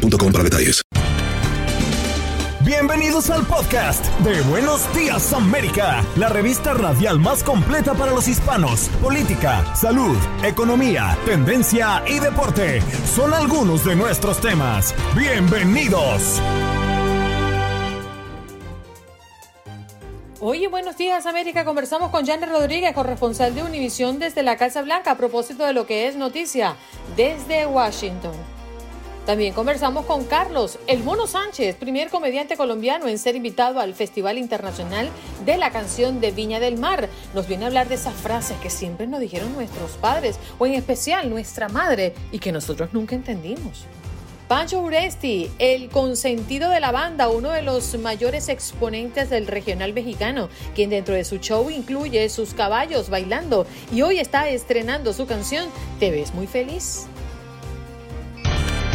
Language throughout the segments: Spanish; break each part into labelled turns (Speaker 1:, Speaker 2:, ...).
Speaker 1: boostmobile para detalles.
Speaker 2: Bienvenidos al podcast de Buenos Días América, la revista radial más completa para los hispanos. Política, salud, economía, tendencia y deporte son algunos de nuestros temas. Bienvenidos.
Speaker 3: Oye, buenos días América. Conversamos con Janet Rodríguez, corresponsal de Univisión desde la Casa Blanca a propósito de lo que es noticia desde Washington. También conversamos con Carlos El Mono Sánchez, primer comediante colombiano en ser invitado al Festival Internacional de la Canción de Viña del Mar. Nos viene a hablar de esas frases que siempre nos dijeron nuestros padres, o en especial nuestra madre, y que nosotros nunca entendimos. Pancho Uresti, el consentido de la banda, uno de los mayores exponentes del regional mexicano, quien dentro de su show incluye sus caballos bailando y hoy está estrenando su canción Te ves muy feliz.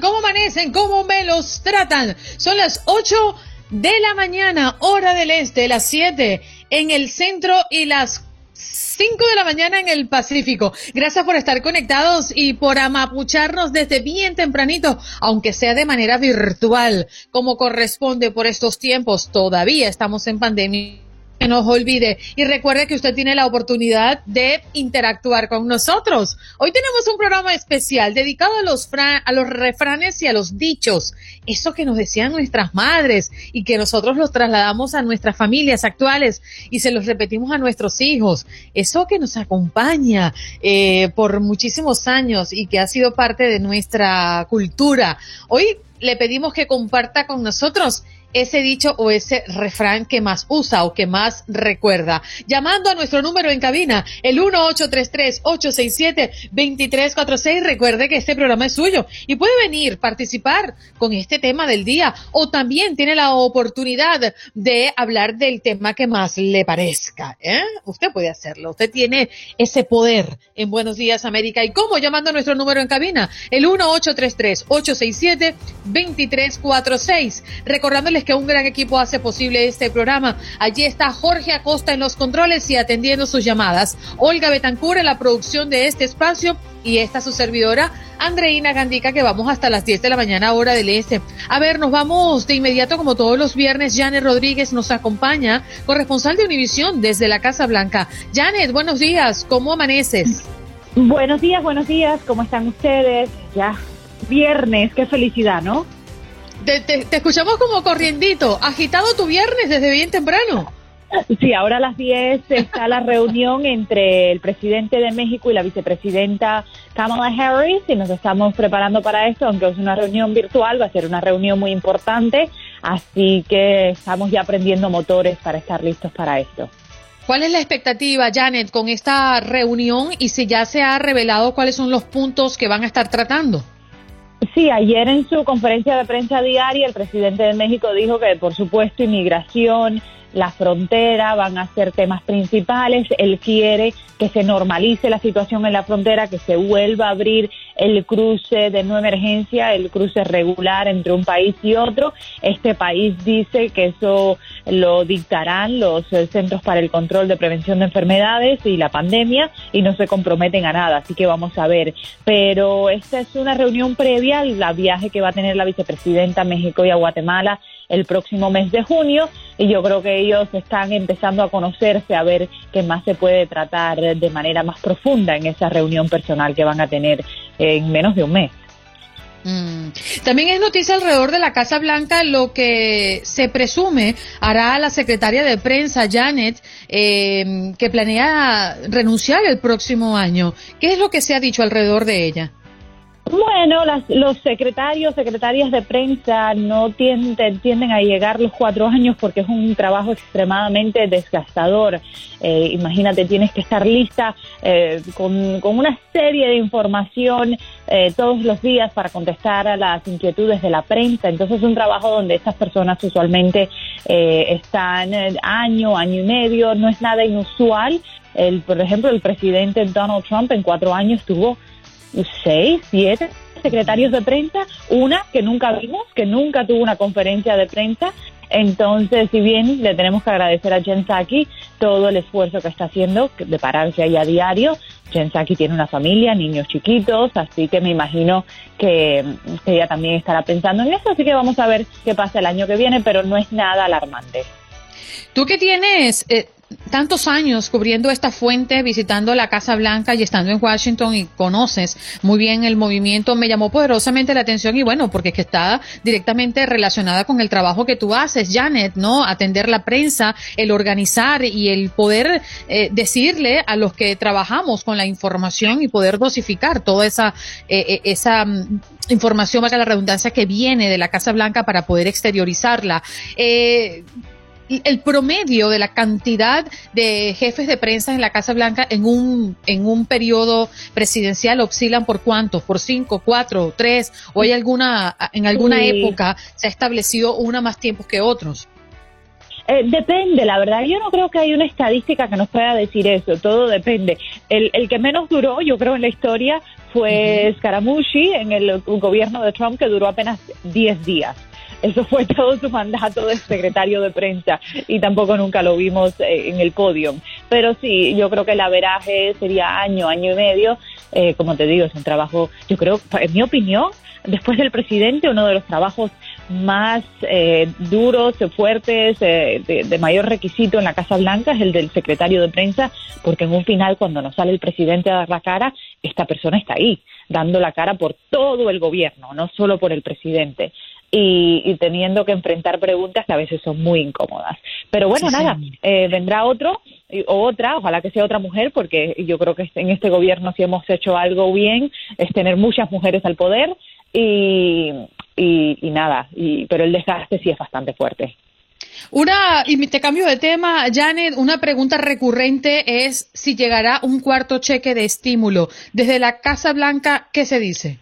Speaker 3: ¿Cómo amanecen? ¿Cómo me los tratan? Son las 8 de la mañana, hora del este, las 7 en el centro y las 5 de la mañana en el Pacífico. Gracias por estar conectados y por amapucharnos desde bien tempranito, aunque sea de manera virtual, como corresponde por estos tiempos. Todavía estamos en pandemia que no olvide. Y recuerde que usted tiene la oportunidad de interactuar con nosotros. Hoy tenemos un programa especial dedicado a los, a los refranes y a los dichos. Eso que nos decían nuestras madres y que nosotros los trasladamos a nuestras familias actuales y se los repetimos a nuestros hijos. Eso que nos acompaña eh, por muchísimos años y que ha sido parte de nuestra cultura. Hoy le pedimos que comparta con nosotros ese dicho o ese refrán que más usa o que más recuerda. Llamando a nuestro número en cabina, el 1833-867-2346. Recuerde que este programa es suyo y puede venir, participar con este tema del día o también tiene la oportunidad de hablar del tema que más le parezca. ¿eh? Usted puede hacerlo. Usted tiene ese poder en Buenos Días América. ¿Y cómo? Llamando a nuestro número en cabina, el 1833-867-2346. Recordándoles que un gran equipo hace posible este programa. Allí está Jorge Acosta en los controles y atendiendo sus llamadas. Olga Betancur en la producción de este espacio y esta su servidora, Andreina Gandica, que vamos hasta las 10 de la mañana, hora del este. A ver, nos vamos de inmediato, como todos los viernes. Janet Rodríguez nos acompaña, corresponsal de Univisión desde la Casa Blanca. Janet, buenos días, ¿cómo amaneces?
Speaker 4: Buenos días, buenos días, ¿cómo están ustedes? Ya, viernes, qué felicidad, ¿no?
Speaker 3: Te, escuchamos como corriendito, agitado tu viernes desde bien temprano.
Speaker 4: Sí, ahora a las 10 está la reunión entre el presidente de México y la vicepresidenta Kamala Harris y nos estamos preparando para esto, aunque es una reunión virtual, va a ser una reunión muy importante, así que estamos ya aprendiendo motores para estar listos para esto.
Speaker 3: ¿Cuál es la expectativa, Janet, con esta reunión y si ya se ha revelado cuáles son los puntos que van a estar tratando?
Speaker 4: Sí, ayer en su conferencia de prensa diaria el presidente de México dijo que por supuesto inmigración, la frontera van a ser temas principales. Él quiere que se normalice la situación en la frontera, que se vuelva a abrir el cruce de no emergencia, el cruce regular entre un país y otro. Este país dice que eso lo dictarán los eh, Centros para el Control de Prevención de Enfermedades y la pandemia y no se comprometen a nada, así que vamos a ver. Pero esta es una reunión previa al viaje que va a tener la vicepresidenta a México y a Guatemala el próximo mes de junio y yo creo que ellos están empezando a conocerse, a ver qué más se puede tratar de manera más profunda en esa reunión personal que van a tener en menos de un mes.
Speaker 3: Mm. También es noticia alrededor de la Casa Blanca lo que se presume hará la secretaria de prensa Janet, eh, que planea renunciar el próximo año. ¿Qué es lo que se ha dicho alrededor de ella?
Speaker 4: Bueno, los secretarios, secretarias de prensa no tienden, tienden a llegar los cuatro años porque es un trabajo extremadamente desgastador. Eh, imagínate, tienes que estar lista eh, con, una serie de información eh, todos los días para contestar a las inquietudes de la prensa. Entonces es un trabajo donde estas personas usualmente están año, año y medio. No es nada inusual. El, por ejemplo, el presidente Donald Trump en cuatro años tuvo seis, siete secretarios de prensa, una que nunca vimos, que nunca tuvo una conferencia de prensa. Entonces, si bien le tenemos que agradecer a Jen todo el esfuerzo que está haciendo de pararse ahí a diario, Jen tiene una familia, niños chiquitos, así que me imagino que, ella también estará pensando en eso, así que vamos a ver qué pasa el año que viene, pero no es nada alarmante.
Speaker 3: Tú que tienes eh, tantos años cubriendo esta fuente, visitando la Casa Blanca y estando en Washington y conoces muy bien el movimiento, me llamó poderosamente la atención y bueno, porque es que está directamente relacionada con el trabajo que tú haces, Janet, ¿no? Atender la prensa, el organizar y el poder eh, decirle a los que trabajamos con la información y poder dosificar toda esa, eh, eh, esa mm, información, valga la redundancia, que viene de la Casa Blanca para poder exteriorizarla. Eh, el promedio de la cantidad de jefes de prensa en la Casa Blanca en un, en un periodo presidencial oscilan por cuántos, por cinco, cuatro, tres, o hay alguna, en alguna época se ha establecido una más tiempo que otros.
Speaker 4: Eh, depende, la verdad. Yo no creo que hay una estadística que nos pueda decir eso. Todo depende. El, el que menos duró, yo creo, en la historia fue Scaramucci en el gobierno de Trump, que duró apenas 10 días. Eso fue todo su mandato de secretario de prensa y tampoco nunca lo vimos eh, en el podio. Pero sí, yo creo que el averaje sería año, año y medio. Eh, como te digo, es un trabajo, yo creo, en mi opinión, después del presidente, uno de los trabajos más eh, duros, fuertes, de, de, mayor requisito en la Casa Blanca es el del secretario de prensa, porque en un final, cuando nos sale el presidente a dar la cara, esta persona está ahí, dando la cara por todo el gobierno, no solo por el presidente y, teniendo que enfrentar preguntas que a veces son muy incómodas. Pero bueno, nada, eh, vendrá otro o otra, ojalá que sea otra mujer, porque yo creo que en este gobierno si hemos hecho algo bien es tener muchas mujeres al poder y, y, nada, y, pero el desgaste sí es bastante fuerte.
Speaker 3: Una, y te cambio de tema, Janet, una pregunta recurrente es si llegará un cuarto cheque de estímulo. Desde la Casa Blanca, ¿qué se dice?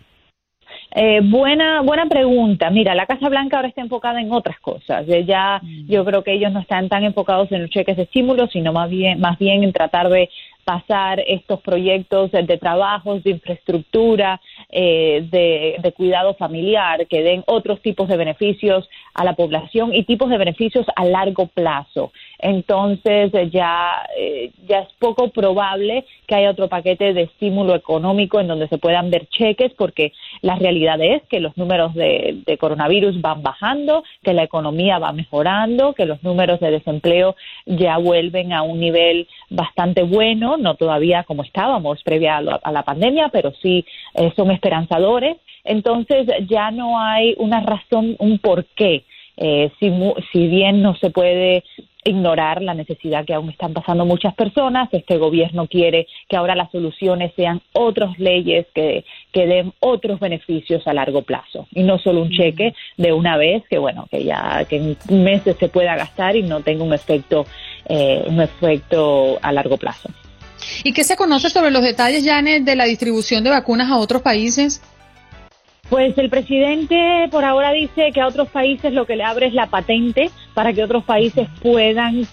Speaker 4: Eh, buena, buena pregunta. Mira, la Casa Blanca ahora está enfocada en otras cosas. Ya, mm. yo creo que ellos no están tan enfocados en los cheques de estímulo, sino más bien, más bien en tratar de pasar estos proyectos de trabajos, de infraestructura, eh, de, cuidado familiar, que den otros tipos de beneficios a la población y tipos de beneficios a largo plazo. Entonces ya, eh, ya es poco probable que haya otro paquete de estímulo económico en donde se puedan ver cheques, porque la realidad es que los números de coronavirus van bajando, que la economía va mejorando, que los números de desempleo ya vuelven a un nivel bastante bueno no todavía como estábamos previa a, la pandemia, pero sí eh, son esperanzadores. Entonces ya no hay una razón, un porqué. Eh, si, si bien no se puede ignorar la necesidad que aún están pasando muchas personas. Este gobierno quiere que ahora las soluciones sean otras leyes que, que den otros beneficios a largo plazo y no solo un cheque de una vez que bueno que ya que en meses se pueda gastar y no tenga un efecto eh, un efecto a largo plazo.
Speaker 3: ¿Y qué se conoce sobre los detalles, Janet, de la distribución de vacunas a otros países?
Speaker 4: Pues el presidente por ahora dice que a otros países lo que le abre es la patente para que otros países puedan,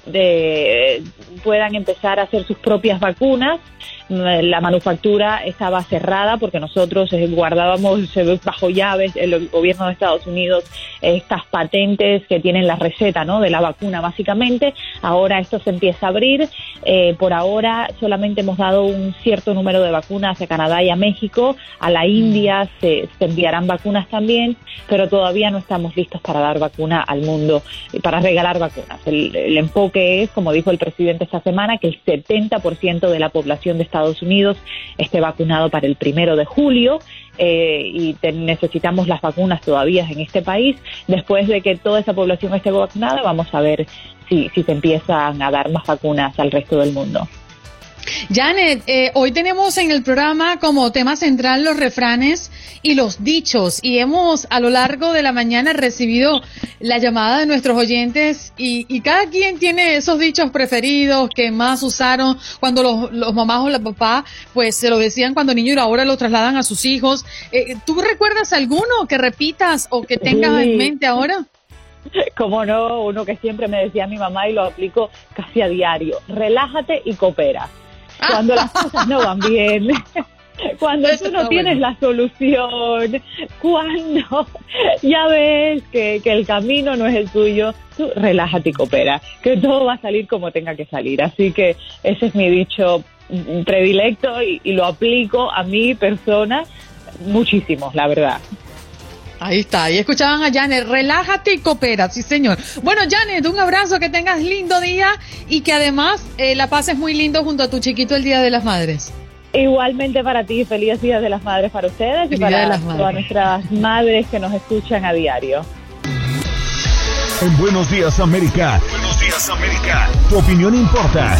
Speaker 4: puedan empezar a hacer sus propias vacunas. La manufactura estaba cerrada porque nosotros eh, guardábamos bajo llaves el gobierno de Estados Unidos estas patentes que tienen la receta ¿no? de la vacuna básicamente. Ahora esto se empieza a abrir. Eh, por ahora solamente hemos dado un cierto número de vacunas a Canadá y a México. A la India se, enviarán vacunas también, pero todavía no estamos listos para dar vacuna al mundo, para regalar vacunas. El, el enfoque es, como dijo el presidente esta semana, que el 70% de la población de Estados Unidos esté vacunado para el primero de julio eh, y necesitamos las vacunas todavía en este país. Después de que toda esa población esté vacunada, vamos a ver si, si se empiezan a dar más vacunas al resto del mundo.
Speaker 3: Janet, eh, hoy tenemos en el programa como tema central los refranes y los dichos y hemos a lo largo de la mañana recibido la llamada de nuestros oyentes y, cada quien tiene esos dichos preferidos que más usaron. Cuando los, los mamás o los papás pues se lo decían cuando niño y ahora lo trasladan a sus hijos. Eh, ¿Tú recuerdas alguno que repitas o que tengas en mente ahora?
Speaker 4: Como no, uno que siempre me decía mi mamá y lo aplico casi a diario, relájate y coopera cuando las cosas no van bien, cuando tú no tienes la solución, cuando ya ves que, el camino no es el tuyo, tú relájate y coopera, que todo va a salir como tenga que salir. Así que ese es mi dicho predilecto y, y lo aplico a mi persona muchísimo, la verdad.
Speaker 3: Ahí está, ahí escuchaban a Janet, relájate y coopera, sí señor. Bueno, Janet, un abrazo, que tengas lindo día y que además eh, la pases muy lindo junto a tu chiquito el Día de las Madres.
Speaker 4: Igualmente para ti, feliz Día de las Madres para ustedes y para todas nuestras madres que nos escuchan a diario.
Speaker 2: En Buenos Días América. Buenos Días América. Tu opinión importa.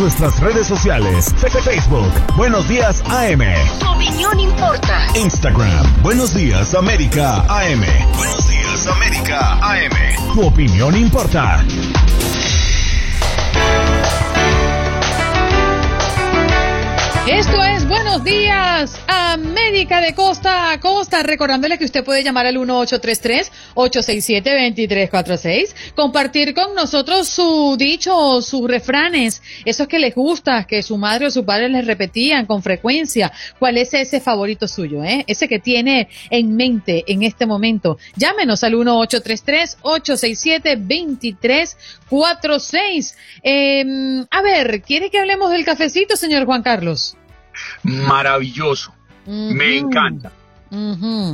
Speaker 2: Nuestras redes sociales. Facebook. Buenos Días AM.
Speaker 5: Tu opinión importa.
Speaker 2: Instagram. Buenos Días América AM. Buenos Días América AM. Tu opinión importa.
Speaker 3: Esto es Buenos Días América de Costa a Costa, recordándole que usted puede llamar al 1833-867-2346, compartir con nosotros su dicho, sus refranes, esos que les gusta, que su madre o su padre les repetían con frecuencia, cuál es ese favorito suyo, eh? ese que tiene en mente en este momento. Llámenos al 1833-867-2346. Eh, a ver, ¿quiere que hablemos del cafecito, señor Juan Carlos?
Speaker 6: Maravilloso. Me encanta.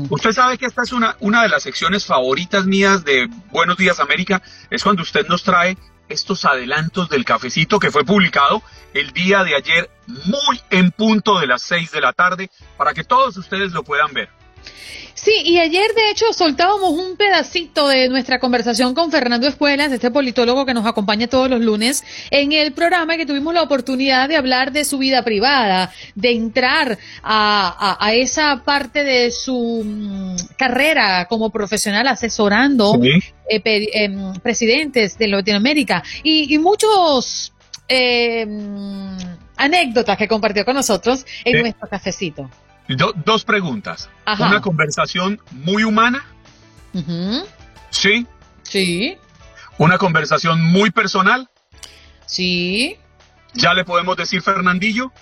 Speaker 6: Usted sabe que esta es una, una de las secciones favoritas mías de Buenos Días América, es cuando usted nos trae estos adelantos del cafecito que fue publicado el día de ayer muy en punto de las seis de la tarde para que todos ustedes lo puedan ver.
Speaker 3: Sí, y ayer de hecho soltábamos un pedacito de nuestra conversación con Fernando Escuelas, este politólogo que nos acompaña todos los lunes en el programa que tuvimos la oportunidad de hablar de su vida privada, de entrar a, esa parte de su mm, carrera como profesional asesorando eh, em, presidentes de Latinoamérica. Y, muchos eh, anécdotas que compartió con nosotros en nuestro cafecito
Speaker 6: dos preguntas. Una conversación muy humana. Sí.
Speaker 3: Sí.
Speaker 6: Una conversación muy personal.
Speaker 3: Sí.
Speaker 6: ¿Ya le podemos decir Fernandillo?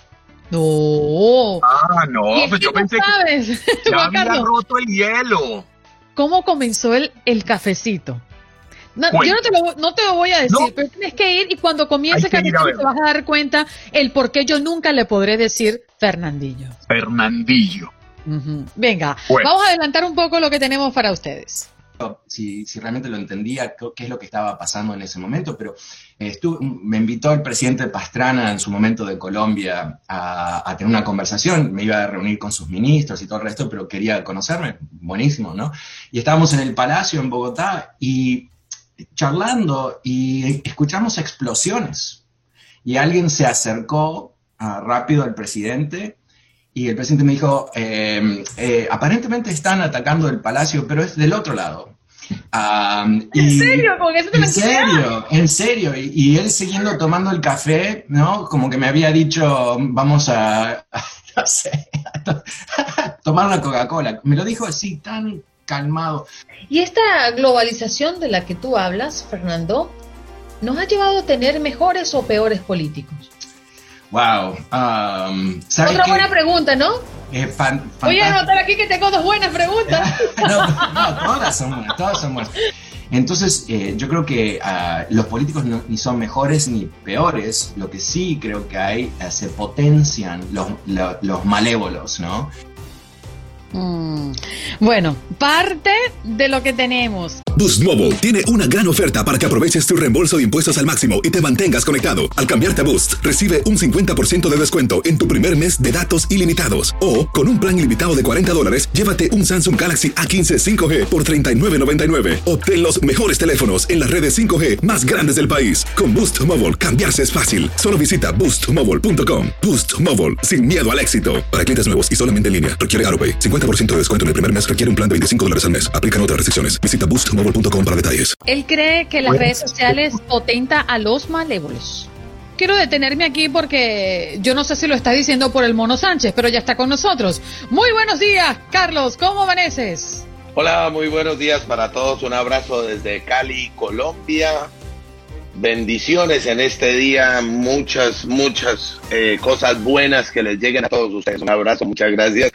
Speaker 3: No.
Speaker 6: Ah, no, pues yo pensé que ya había roto el hielo.
Speaker 3: ¿Cómo comenzó el, el cafecito? No, yo no te, lo, no te lo voy a decir, pero tienes que ir y cuando comience el cafecito te vas a dar cuenta el por qué yo nunca le podré decir Fernandillo.
Speaker 6: Fernandillo.
Speaker 3: Venga, vamos a adelantar un poco lo que tenemos para ustedes.
Speaker 7: Si, si, realmente lo entendía, qué es lo que estaba pasando en ese momento, pero me invitó el presidente Pastrana en su momento de Colombia a, tener una conversación, me iba a reunir con sus ministros y todo el resto, pero quería conocerme, buenísimo, ¿no? Y estábamos en el Palacio en Bogotá y charlando y escuchamos explosiones y alguien se acercó rápido al presidente y el presidente me dijo, em, eh, aparentemente están atacando el palacio, pero es del otro lado.
Speaker 3: ¿En serio?
Speaker 7: en serio, en serio. Y, él siguiendo tomando el café, ¿no? Como que me había dicho, vamos a, no sé, tomar una Coca-Cola. Me lo dijo así, tan calmado.
Speaker 3: Y esta globalización de la que tú hablas, Fernando, ¿nos ha llevado a tener mejores o peores políticos?
Speaker 7: Wow.
Speaker 3: Um, Otra buena pregunta, ¿no? Eh, Voy a anotar aquí que tengo dos buenas preguntas.
Speaker 7: no, todas son buenas, todas son buenas. Entonces, eh, yo creo que ah, los políticos ni son mejores ni peores, lo que sí creo que hay, eh, se potencian los, los malévolos, ¿no?
Speaker 3: Mm. Bueno, parte de lo que tenemos.
Speaker 1: Boost Mobile tiene una gran oferta para que aproveches tu reembolso de impuestos al máximo y te mantengas conectado. Al cambiarte a Boost, recibe un 50% de descuento en tu primer mes de datos ilimitados. O, con un plan ilimitado de 40 dólares, llévate un Samsung Galaxy A15 5G por $39.99. Obtén los mejores teléfonos en las redes 5G más grandes del país. Con Boost Mobile, cambiarse es fácil. Solo visita boostmobile.com. Boost Mobile, sin miedo al éxito. Para clientes nuevos y solamente en línea, requiere AroPay. 50% de descuento en el primer mes requiere un plan de 25 dólares al mes. Aplican otras restricciones. Visita boostmobile.com para detalles.
Speaker 3: Él cree que las redes sociales potenta a los malévolos. Quiero detenerme aquí porque yo no sé si lo está diciendo por el Mono Sánchez, pero ya está con nosotros. Muy buenos días, Carlos. ¿Cómo amaneces?
Speaker 8: Hola, muy buenos días para todos. Un abrazo desde Cali, Colombia. Bendiciones en este día, muchas, muchas eh, cosas buenas que les lleguen a todos ustedes. Un abrazo, muchas gracias.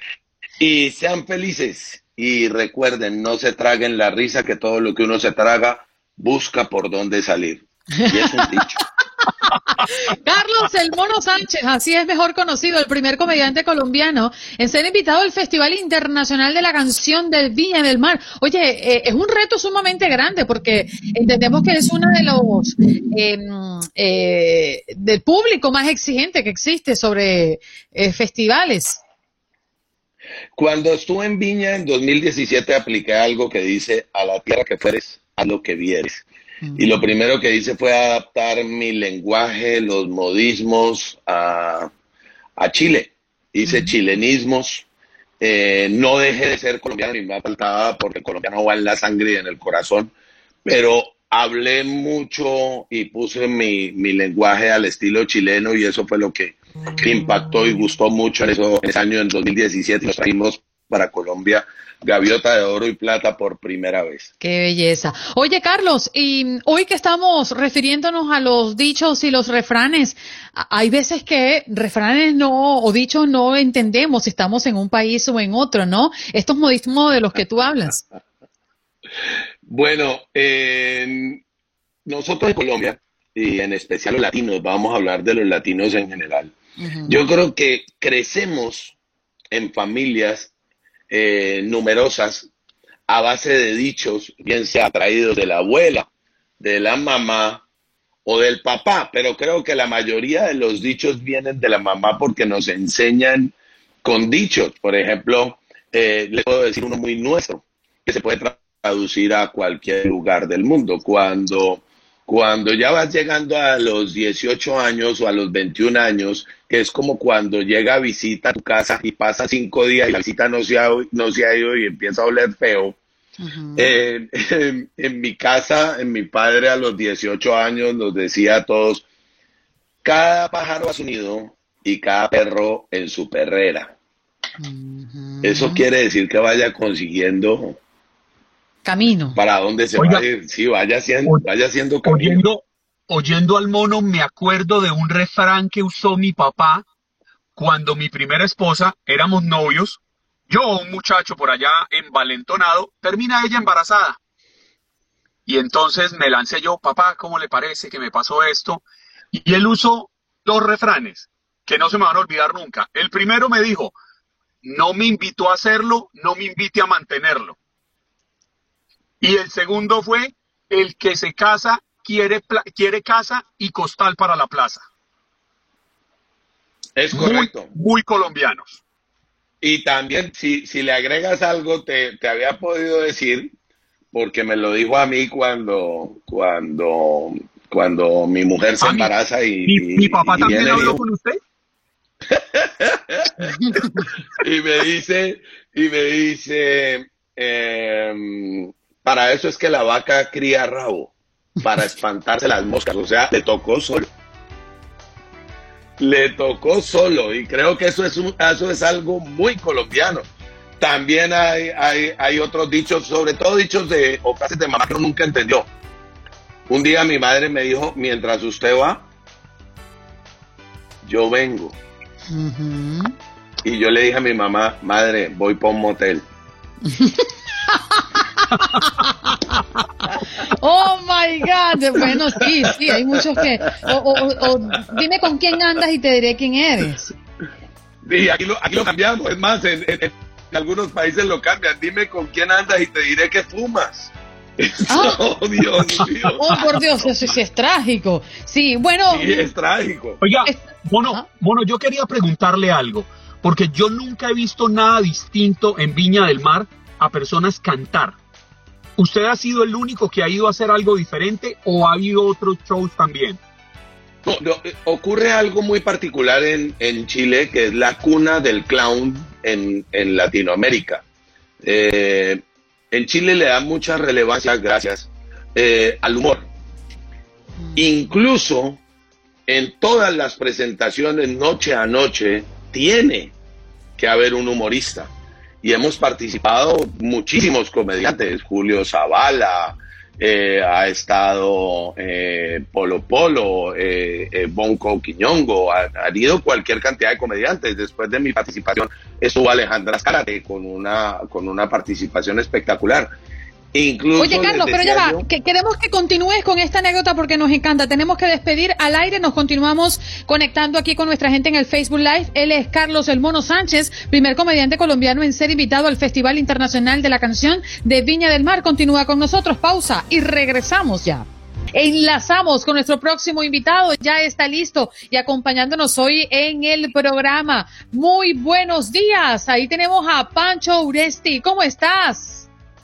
Speaker 8: Y sean felices y recuerden, no se traguen la risa que todo lo que uno se traga busca por dónde salir. Y es un dicho.
Speaker 3: Carlos El Mono Sánchez, así es mejor conocido, el primer comediante colombiano en ser invitado al Festival Internacional de la Canción del Viña del Mar. Oye, eh, es un reto sumamente grande porque entendemos que es uno de los em, eh, del público más exigente que existe sobre eh, festivales.
Speaker 8: Cuando estuve en Viña en 2017 apliqué algo que dice a la tierra que fueres, a lo que vieres. Y lo primero que hice fue adaptar mi lenguaje, los modismos a, Chile. Hice chilenismos. Eh, no dejé de ser colombiano ni me faltaba porque el colombiano va en la sangre y en el corazón, pero hablé mucho y puse mi, mi lenguaje al estilo chileno y eso fue lo que impactó y gustó mucho en, eso, ese año, en 2017, nos trajimos para Colombia gaviota de oro y plata por primera vez.
Speaker 3: Qué belleza. Oye, Carlos, y hoy que estamos refiriéndonos a los dichos y los refranes, hay veces que refranes no, o dichos no entendemos si estamos en un país o en otro, ¿no? Estos modismos de los que tú hablas.
Speaker 8: bueno, nosotros en Colombia, y en especial los latinos, vamos a hablar de los latinos en general. Yo creo que crecemos en familias eh, numerosas a base de dichos, bien sea traídos de la abuela, de la mamá o del papá, pero creo que la mayoría de los dichos vienen de la mamá porque nos enseñan con dichos. Por ejemplo, eh, les puedo decir uno muy nuestro, que se puede traducir a cualquier lugar del mundo. Cuando cuando ya vas llegando a los 18 años o a los 21 años, que es como cuando llega a visita a tu casa y pasa cinco días y la visita no se ha, no se ha ido y empieza a oler feo. Eh, en, mi casa, en mi padre a los 18 años nos decía a todos, cada pájaro a su nido y cada perro en su perrera. Eso quiere decir que vaya consiguiendo
Speaker 3: camino.
Speaker 8: ¿Para dónde se va a ir? Sí, vaya haciendo, vaya haciendo camino.
Speaker 6: Oyendo, oyendo al mono, me acuerdo de un refrán que usó mi papá cuando mi primera esposa éramos novios. Yo, un muchacho por allá envalentonado, termina ella embarazada. Y entonces me lancé yo, papá, ¿cómo le parece que me pasó esto? Y él usó dos refranes que no se me van a olvidar nunca. El primero me dijo, no me invitó a hacerlo, no me invite a mantenerlo. Y el segundo fue el que se casa, quiere, quiere casa y costal para la plaza.
Speaker 8: Es correcto.
Speaker 6: Muy, colombianos.
Speaker 8: Y también, si, si le agregas algo, te, había podido decir, porque me lo dijo a mí cuando, cuando, cuando mi mujer se embaraza y,
Speaker 6: mi, papá también habló con usted.
Speaker 8: y me dice, y me dice, eh, para eso es que la vaca cría rabo, para espantarse las moscas. O sea, le tocó solo. Le tocó solo. Y creo que eso es, eso es algo muy colombiano. También hay, hay, otros dichos, sobre todo dichos de o frases de mamá que uno nunca entendió. Un día mi madre me dijo, mientras usted va, yo vengo. Y yo le dije a mi mamá, madre, voy para un motel.
Speaker 3: oh my God. Bueno, sí, sí, hay muchos que. O, dime con quién andas y te diré quién eres.
Speaker 8: Sí, aquí lo, aquí lo cambiamos. Es más, en, algunos países lo cambian. Dime con quién andas y te diré que fumas.
Speaker 3: Ah. Oh, Dios mío. Oh, por Dios, eso sí es trágico. Sí, bueno.
Speaker 8: Sí, es trágico.
Speaker 6: Oiga, bueno, bueno, yo quería preguntarle algo, porque yo nunca he visto nada distinto en Viña del Mar a personas cantar. ¿Usted ha sido el único que ha ido a hacer algo diferente o ha habido otros shows también?
Speaker 8: Eh, ocurre algo muy particular en, Chile, que es la cuna del clown en, Latinoamérica. Eh, en Chile le da mucha relevancia, gracias, eh, al humor. Incluso en todas las presentaciones, noche a noche, tiene que haber un humorista y hemos participado muchísimos comediantes, Julio Zavala, eh, ha estado eh, Polo Polo, eh, eh Bonco Quiñongo, ha, habido cualquier cantidad de comediantes. Después de mi participación estuvo Alejandra Zárate con una, con una participación espectacular.
Speaker 3: Oye, Carlos, pero ya va, que queremos que continúes con esta anécdota porque nos encanta. Tenemos que despedir al aire, nos continuamos conectando aquí con nuestra gente en el Facebook Live. Él es Carlos El Mono Sánchez, primer comediante colombiano en ser invitado al Festival Internacional de la Canción de Viña del Mar. Continúa con nosotros, pausa y regresamos ya. Enlazamos con nuestro próximo invitado, ya está listo y acompañándonos hoy en el programa. Muy buenos días, ahí tenemos a Pancho Uresti, ¿cómo estás?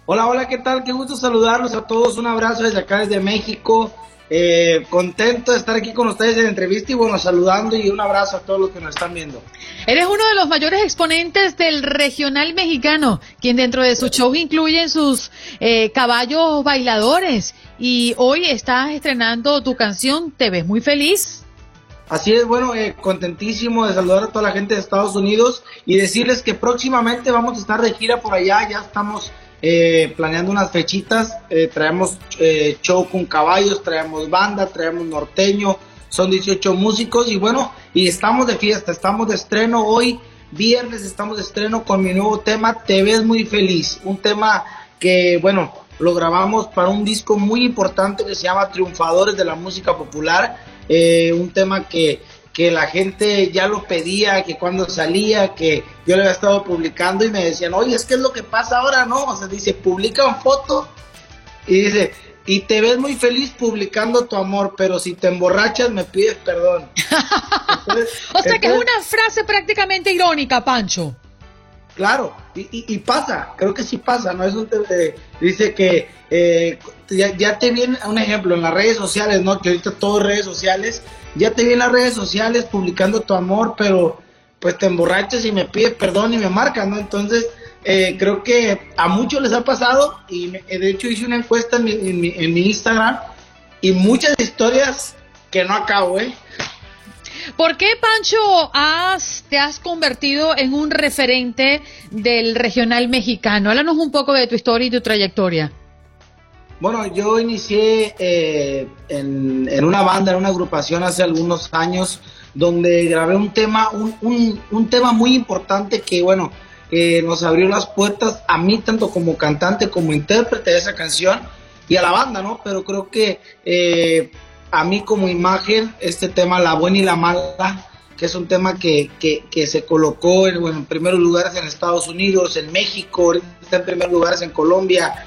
Speaker 9: Hola, hola, ¿qué tal? Qué gusto saludarlos a todos. Un abrazo desde acá, desde México. Eh, contento de estar aquí con ustedes en la entrevista y bueno, saludando y un abrazo a todos los que nos están viendo.
Speaker 3: Eres uno de los mayores exponentes del regional mexicano, quien dentro de su show incluye sus eh, caballos bailadores y hoy estás estrenando tu canción, ¿te ves muy feliz?
Speaker 9: Así es, bueno, eh, contentísimo de saludar a toda la gente de Estados Unidos y decirles que próximamente vamos a estar de gira por allá, ya estamos eh, planeando unas fechitas, eh, traemos eh, show con caballos, traemos banda, traemos norteño, son 18 músicos y bueno, y estamos de fiesta, estamos de estreno hoy, viernes estamos de estreno con mi nuevo tema, Te ves muy feliz, un tema que bueno, lo grabamos para un disco muy importante que se llama Triunfadores de la Música Popular, un tema que que la gente ya lo pedía, que cuando salía, que yo le había estado publicando y me decían, oye, es que es lo que pasa ahora, ¿no? O sea, dice, publica una foto y dice, y te ves muy feliz publicando tu amor, pero si te emborrachas me pides perdón.
Speaker 3: o sea que es una frase prácticamente irónica, Pancho.
Speaker 9: Claro, y, pasa, creo que sí pasa, ¿no? Es un dice que eh, ya, te viene un ejemplo en las redes sociales, ¿no? Que ahorita todo redes sociales ya te vi en las redes sociales publicando tu amor, pero pues te emborrachas y me pides perdón y me marcas, ¿no? Entonces, eh, creo que a muchos les ha pasado y de hecho hice una encuesta en mi, en mi, Instagram y muchas historias que no acabo, ¿eh?
Speaker 3: ¿Por qué, Pancho, has, te has convertido en un referente del regional mexicano? Háblanos un poco de tu historia y tu trayectoria.
Speaker 9: Bueno, yo inicié eh, en, en, una banda, en una agrupación hace algunos años, donde grabé un tema, un, un, tema muy importante que, bueno, nos abrió las puertas a mí, tanto como cantante como intérprete de esa canción, y a la banda, ¿no? Pero creo que eh, a mí como imagen, este tema, La Buena y la Mala, que es un tema que, que, que se colocó en, bueno, en primeros lugares en Estados Unidos, en México, está en primeros lugares en Colombia,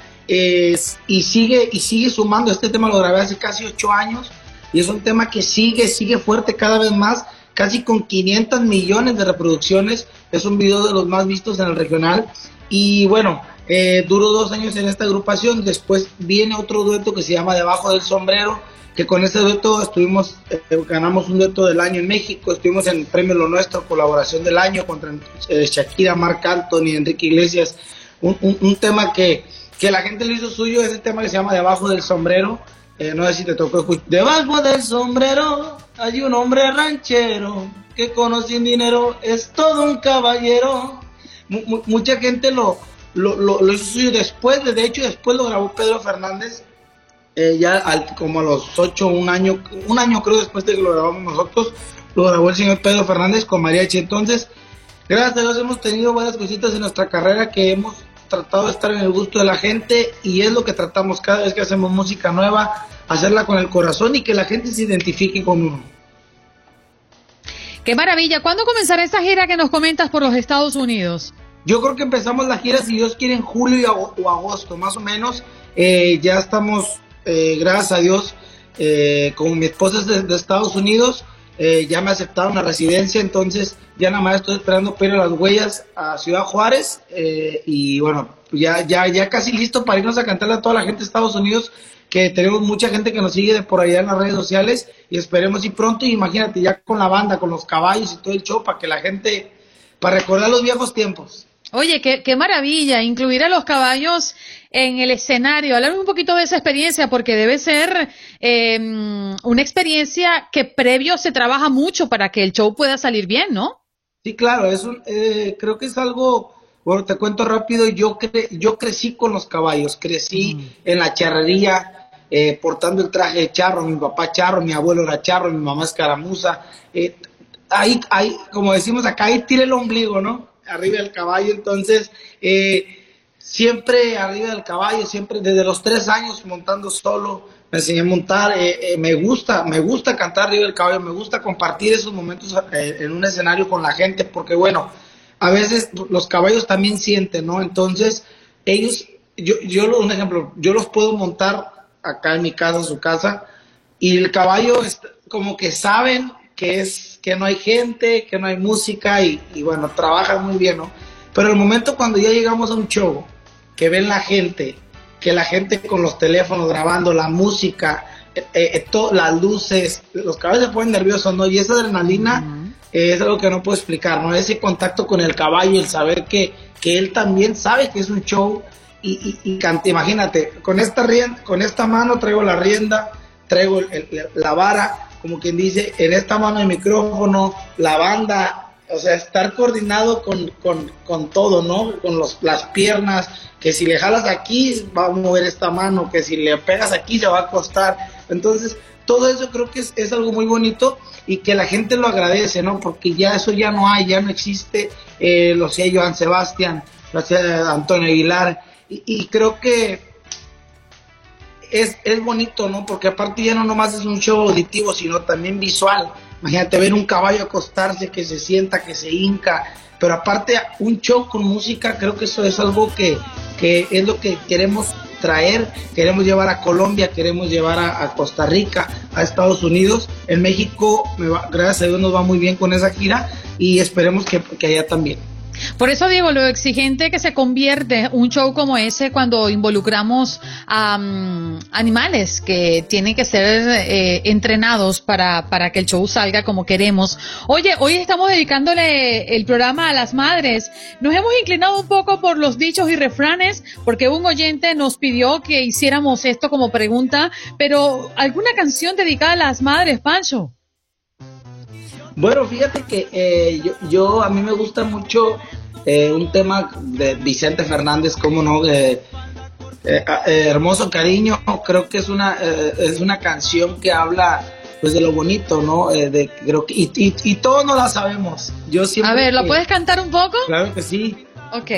Speaker 9: y sigue y sigue sumando. Este tema lo grabé hace casi ocho años y es un tema que sigue, sigue fuerte cada vez más, casi con 500 millones de reproducciones. Es un video de los más vistos en el regional. Y bueno, eh, duró dos años en esta agrupación. Después viene otro dueto que se llama Debajo del Sombrero, con ese dueto estuvimos, eh, ganamos un dueto del año en México, estuvimos en el Premio Lo Nuestro, colaboración del año contra eh, Shakira, Marc Anthony, Enrique Iglesias. un tema que que la gente le hizo suyo ese tema que se llama Debajo del Sombrero. Eh, no sé si te tocó escuchar. Debajo del sombrero hay un hombre ranchero que con sin dinero es todo un caballero. mucha gente lo, lo, hizo suyo después, de hecho después lo grabó Pedro Fernández, eh, ya como a los ocho, un año, un año creo después de que lo grabamos nosotros, lo grabó el señor Pedro Fernández con Mariachi. Entonces, gracias a Dios hemos tenido varias cositas en nuestra carrera que hemos tratado de estar en el gusto de la gente y es lo que tratamos cada vez que hacemos música nueva, hacerla con el corazón y que la gente se identifique con uno.
Speaker 3: Qué maravilla. ¿Cuándo comenzará esta gira que nos comentas por los Estados Unidos?
Speaker 9: Yo creo que empezamos la gira, si Dios quiere, en julio o agosto, más o menos. Eh, ya estamos, eh, gracias a Dios, eh, con mi esposa de, Estados Unidos. ya me aceptaron la residencia, entonces ya nada más estoy esperando pero las huellas a Ciudad Juárez. y bueno, ya, ya, ya casi listo para irnos a cantarle a toda la gente de Estados Unidos que tenemos mucha gente que nos sigue de por allá en las redes sociales y esperemos ir pronto. Y imagínate, ya con la banda, con los caballos y todo el show, para que la gente, para recordar los viejos tiempos.
Speaker 3: Oye, qué, qué maravilla, incluir a los caballos en el escenario. Háblame un poquito de esa experiencia, porque debe ser em, una experiencia que previo se trabaja mucho para que el show pueda salir bien, ¿no?
Speaker 9: Sí, claro, es un, eh, creo que es algo bueno, te cuento rápido, yo, yo crecí con los caballos, crecí mm. en la charrería, eh, portando el traje de charro, mi papá charro, mi abuelo era charro, mi mamá es caramuza. Eh, ahí, ahí, como decimos acá, ahí tira el ombligo, ¿no? Arriba del caballo, entonces, eh, siempre arriba del caballo, siempre desde los tres años montando solo, me enseñé a montar, me gusta, me gusta cantar arriba del caballo, me gusta compartir esos momentos en un escenario con la gente, porque bueno, a veces los caballos también sienten, ¿no? Entonces, ellos, yo, yo un ejemplo, yo los puedo montar acá en mi casa, en su casa, y el caballo como que saben que es que no hay gente, que no hay música y, bueno, trabajan muy bien, ¿no? Pero el momento cuando ya llegamos a un show, que ven la gente, que la gente con los teléfonos grabando la música, eh, eh, las luces, los caballos se ponen nerviosos, ¿no? Y esa adrenalina es algo que no puedo explicar, ¿no? Ese contacto con el caballo, el saber que, que él también sabe que es un show y, y, imagínate, con esta, rienda, con esta mano traigo la rienda, traigo la vara, como quien dice, en esta mano el micrófono, la banda, o sea, estar coordinado con, con, con todo, ¿no? Con los, las piernas, que si le jalas aquí va a mover esta mano, que si le pegas aquí se va a acostar. Entonces, todo eso creo que es, es, algo muy bonito y que la gente lo agradece, ¿no? Porque ya eso ya no hay, ya no existe, eh, lo sé Joan Sebastián, lo sé Antonio Aguilar, y, creo que es, es, bonito, ¿no? Porque aparte ya no nomás es un show auditivo, sino también visual. Imagínate ver un caballo acostarse, que se sienta, que se hinca. Pero aparte, un show con música, creo que eso es algo que, que es lo que queremos traer, queremos llevar a Colombia, queremos llevar a, Costa Rica, a Estados Unidos. En México, me va, gracias a Dios, nos va muy bien con esa gira y esperemos que, que allá también.
Speaker 3: Por eso digo, lo exigente que se convierte un show como ese cuando involucramos a animales que tienen que ser eh, entrenados para, para que el show salga como queremos. Oye, hoy estamos dedicándole el programa a las madres. Nos hemos inclinado un poco por los dichos y refranes porque un oyente nos pidió que hiciéramos esto como pregunta, pero ¿alguna canción dedicada a las madres, Pancho?
Speaker 9: Bueno, fíjate que eh, yo, yo, a mí me gusta mucho eh, un tema de Vicente Fernández, como no, eh, hermoso cariño, creo que es una es una canción que habla pues de lo bonito, ¿no? de creo que y, y, todos no la sabemos. Yo siempre
Speaker 3: A ver, ¿lo puedes cantar un poco?
Speaker 9: Claro que sí.
Speaker 3: Ok.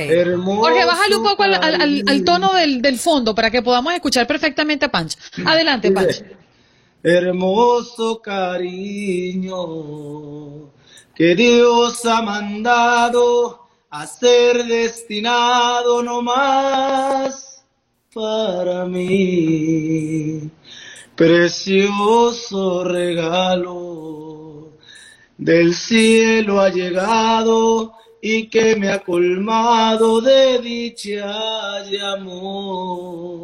Speaker 3: Jorge, bájale un poco al, al, tono del, del, fondo para que podamos escuchar perfectamente a Pancho. Adelante, Pancho
Speaker 9: hermoso cariño que Dios ha mandado a ser destinado no más para mí. Precioso regalo del cielo ha llegado y que me ha colmado de dicha y amor.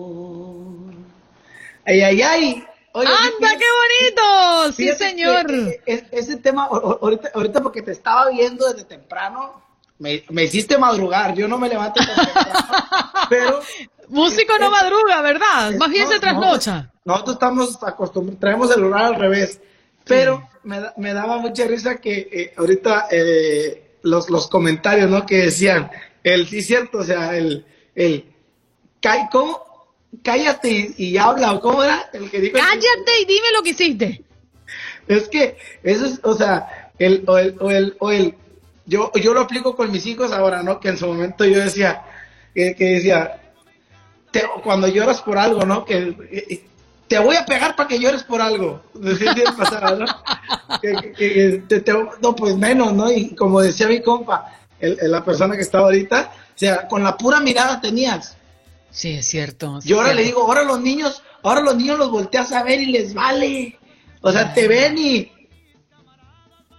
Speaker 9: Ay, ay, ay.
Speaker 3: ¡Anda, qué bonito! Sí, señor.
Speaker 9: ese tema, ahorita, ahorita porque te estaba viendo desde temprano, me, me hiciste madrugar. Yo no me levanto tan temprano, pero...
Speaker 3: Músico no madruga, ¿verdad? Más bien se trasnocha.
Speaker 9: Nosotros estamos acostumbrados, traemos el horario al revés. Pero me, me, daba mucha risa que eh, ahorita eh, los, los comentarios, ¿no? Que decían, el sí cierto, o sea, el, el, ¿cómo? Cállate y, habla, ¿o cómo era? El que
Speaker 3: dijo cállate y dime lo que hiciste.
Speaker 9: Es que eso es, o sea, el, o el, o el, o el, yo, yo lo aplico con mis hijos ahora, ¿no? Que en su momento yo decía, que, decía, cuando lloras por algo, ¿no? Que te voy a pegar para que llores por algo. ¿no? que, no, pues menos, ¿no? Y como decía mi compa, la persona que estaba ahorita, o sea, con la pura mirada tenías.
Speaker 3: Sí, es cierto.
Speaker 9: Yo ahora le digo, ahora los niños, ahora los niños los volteas a ver y les vale. O sea, te ven y...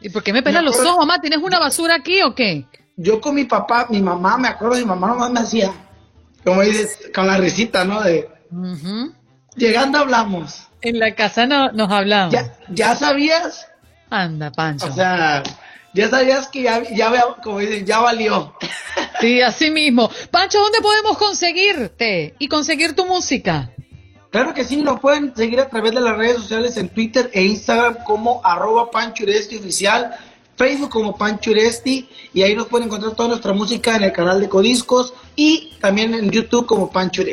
Speaker 3: ¿Y por qué me pelan los ojos, mamá? ¿Tienes una basura aquí o qué?
Speaker 9: Yo con mi papá, mi mamá, me acuerdo, mi mamá nomás me hacía, como dices, con la risita, ¿no? De... Llegando hablamos.
Speaker 3: En la casa no, nos hablamos.
Speaker 9: ¿Ya, ¿Ya sabías?
Speaker 3: Anda, Pancho.
Speaker 9: O sea, ya sabías que ya, ya como dicen, ya valió.
Speaker 3: Sí, así mismo. Pancho, ¿dónde podemos conseguirte y conseguir tu música?
Speaker 9: Claro que sí, nos pueden seguir a través de las redes sociales en Twitter e Instagram como arroba Pancho Oficial, Facebook como Pancho y ahí nos pueden encontrar toda nuestra música en el canal de Codiscos y también en YouTube como Pancho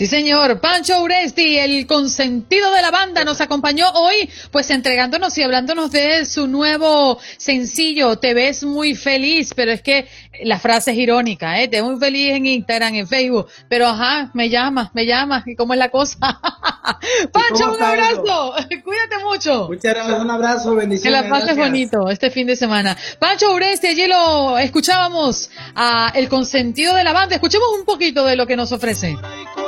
Speaker 3: Sí, señor. Pancho Uresti, el consentido de la banda, nos acompañó hoy, pues entregándonos y hablándonos de su nuevo sencillo. Te ves muy feliz, pero es que la frase es irónica, ¿eh? Te ves muy feliz en Instagram, en Facebook, pero ajá, me llamas, me llamas, ¿y cómo es la cosa? Pancho, un abrazo. Cuídate mucho.
Speaker 9: Muchas gracias, un abrazo, bendiciones.
Speaker 3: Que la pases bonito este fin de semana. Pancho Uresti, allí lo escuchábamos a el consentido de la banda. Escuchemos un poquito de lo que nos ofrece